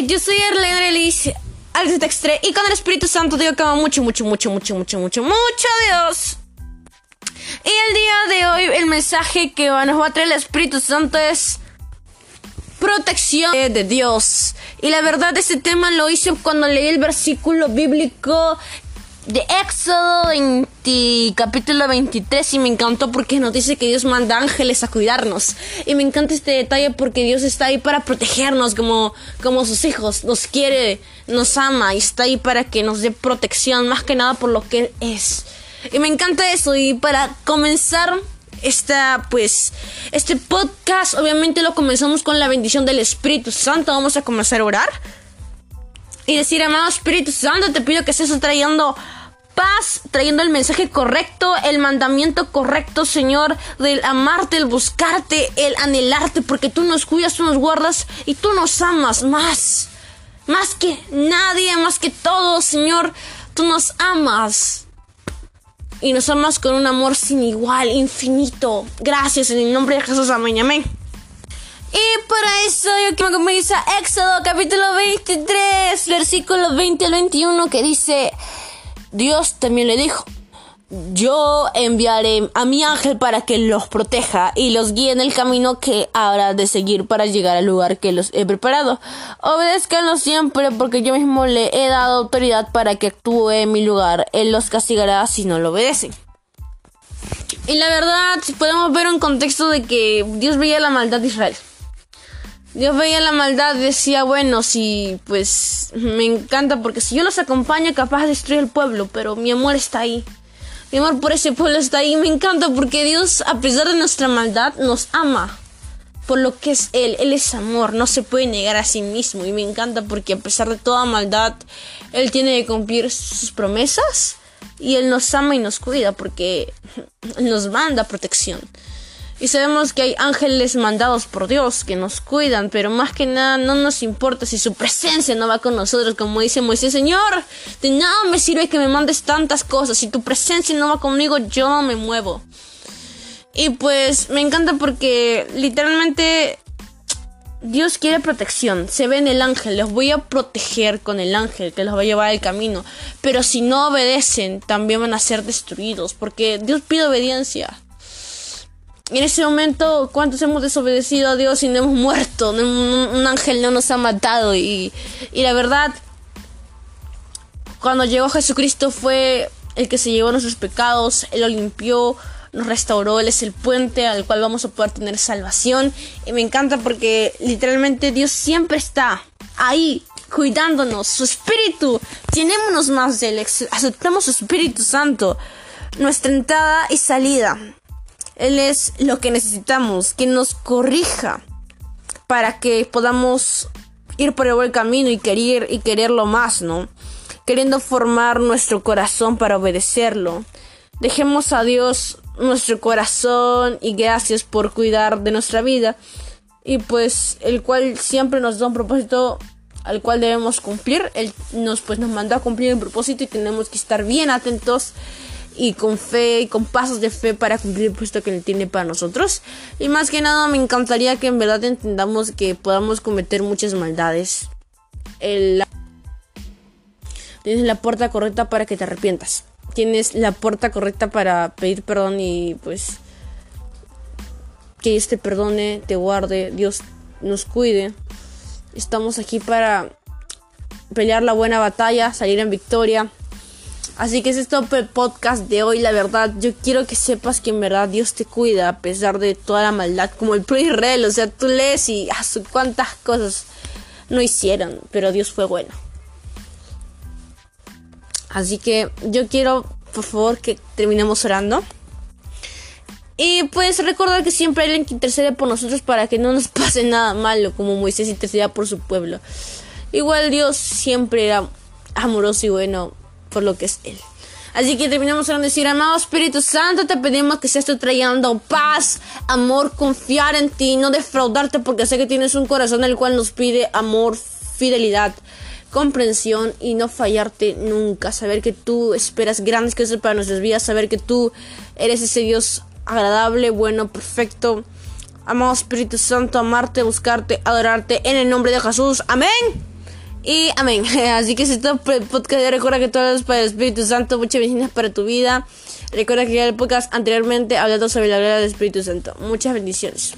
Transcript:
yo soy Arlene Elise Alex Textre y con el Espíritu Santo digo que amo mucho, mucho, mucho, mucho, mucho, mucho, mucho Dios. Y el día de hoy el mensaje que nos va a traer el Espíritu Santo es protección de Dios. Y la verdad ese tema lo hice cuando leí el versículo bíblico de Éxodo 20, capítulo 23 y me encantó porque nos dice que Dios manda ángeles a cuidarnos. Y me encanta este detalle porque Dios está ahí para protegernos como, como sus hijos. Nos quiere, nos ama y está ahí para que nos dé protección más que nada por lo que es. Y me encanta eso y para comenzar esta pues este podcast obviamente lo comenzamos con la bendición del Espíritu Santo. Vamos a comenzar a orar y decir, amado Espíritu Santo, te pido que estés trayendo paz, trayendo el mensaje correcto, el mandamiento correcto, Señor, del amarte, el buscarte, el anhelarte, porque tú nos cuidas, tú nos guardas y tú nos amas más. Más que nadie, más que todo, Señor, tú nos amas. Y nos amas con un amor sin igual, infinito. Gracias en el nombre de Jesús. Amén, amén. Y para eso yo quiero que comienza Éxodo capítulo 23, versículo 20 al 21 que dice, Dios también le dijo, yo enviaré a mi ángel para que los proteja y los guíe en el camino que habrá de seguir para llegar al lugar que los he preparado. Obedezcanlo siempre porque yo mismo le he dado autoridad para que actúe en mi lugar. Él los castigará si no lo obedecen. Y la verdad, podemos ver un contexto de que Dios veía la maldad de Israel. Dios veía la maldad decía, bueno, si pues me encanta porque si yo los acompaño capaz de destruir el pueblo, pero mi amor está ahí. Mi amor por ese pueblo está ahí. Me encanta porque Dios, a pesar de nuestra maldad, nos ama por lo que es Él. Él es amor, no se puede negar a sí mismo. Y me encanta porque a pesar de toda maldad, Él tiene que cumplir sus promesas. Y Él nos ama y nos cuida porque nos manda protección. Y sabemos que hay ángeles mandados por Dios que nos cuidan, pero más que nada no nos importa si su presencia no va con nosotros, como dice Moisés, Señor, de nada me sirve que me mandes tantas cosas, si tu presencia no va conmigo, yo me muevo. Y pues me encanta porque literalmente Dios quiere protección. Se ve en el ángel. Los voy a proteger con el ángel que los va a llevar al camino. Pero si no obedecen, también van a ser destruidos. Porque Dios pide obediencia. En ese momento, ¿cuántos hemos desobedecido a Dios y no hemos muerto? Un, ángel no nos ha matado. Y, y la verdad, cuando llegó Jesucristo fue el que se llevó nuestros pecados, Él lo limpió, nos restauró, Él es el puente al cual vamos a poder tener salvación. Y me encanta porque literalmente Dios siempre está ahí cuidándonos, su espíritu, llenémonos más de Él, aceptamos su Espíritu Santo, nuestra entrada y salida. Él es lo que necesitamos, que nos corrija para que podamos ir por el buen camino y querer y quererlo más, ¿no? Queriendo formar nuestro corazón para obedecerlo. Dejemos a Dios nuestro corazón y gracias por cuidar de nuestra vida y pues el cual siempre nos da un propósito al cual debemos cumplir. Él nos pues nos mandó a cumplir el propósito y tenemos que estar bien atentos y con fe y con pasos de fe para cumplir el puesto que Él tiene para nosotros. Y más que nada me encantaría que en verdad entendamos que podamos cometer muchas maldades. Tienes la puerta correcta para que te arrepientas. Tienes la puerta correcta para pedir perdón y pues que Dios te perdone, te guarde, Dios nos cuide. Estamos aquí para pelear la buena batalla, salir en victoria Así que es todo el podcast de hoy. La verdad, yo quiero que sepas que en verdad Dios te cuida a pesar de toda la maldad, como el pre Israel. O sea, tú lees y ah, cuántas cosas no hicieron, pero Dios fue bueno. Así que yo quiero, por favor, que terminemos orando. Y pues recordar que siempre hay alguien que intercede por nosotros para que no nos pase nada malo, como Moisés intercedía por su pueblo. Igual Dios siempre era amoroso y bueno por lo que es Él. Así que terminamos con decir, amado Espíritu Santo, te pedimos que seas tú trayendo paz, amor, confiar en ti, no defraudarte, porque sé que tienes un corazón el cual nos pide amor, fidelidad, comprensión y no fallarte nunca. Saber que tú esperas grandes cosas para nuestras vidas, saber que tú eres ese Dios agradable, bueno, perfecto. Amado Espíritu Santo, amarte, buscarte, adorarte en el nombre de Jesús. Amén. Y amén. Así que si el podcast, recuerda que todo es para el Espíritu Santo. Muchas bendiciones para tu vida. Recuerda que ya el podcast anteriormente hablado sobre la gloria del Espíritu Santo. Muchas bendiciones.